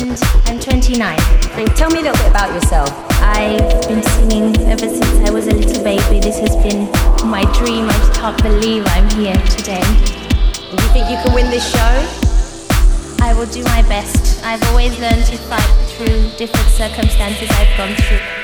2029. And tell me a little bit about yourself. I've been singing ever since I was a little baby. This has been my dream. I just can't believe I'm here today. Do you think you can win this show? I will do my best. I've always learned to fight through different circumstances I've gone through.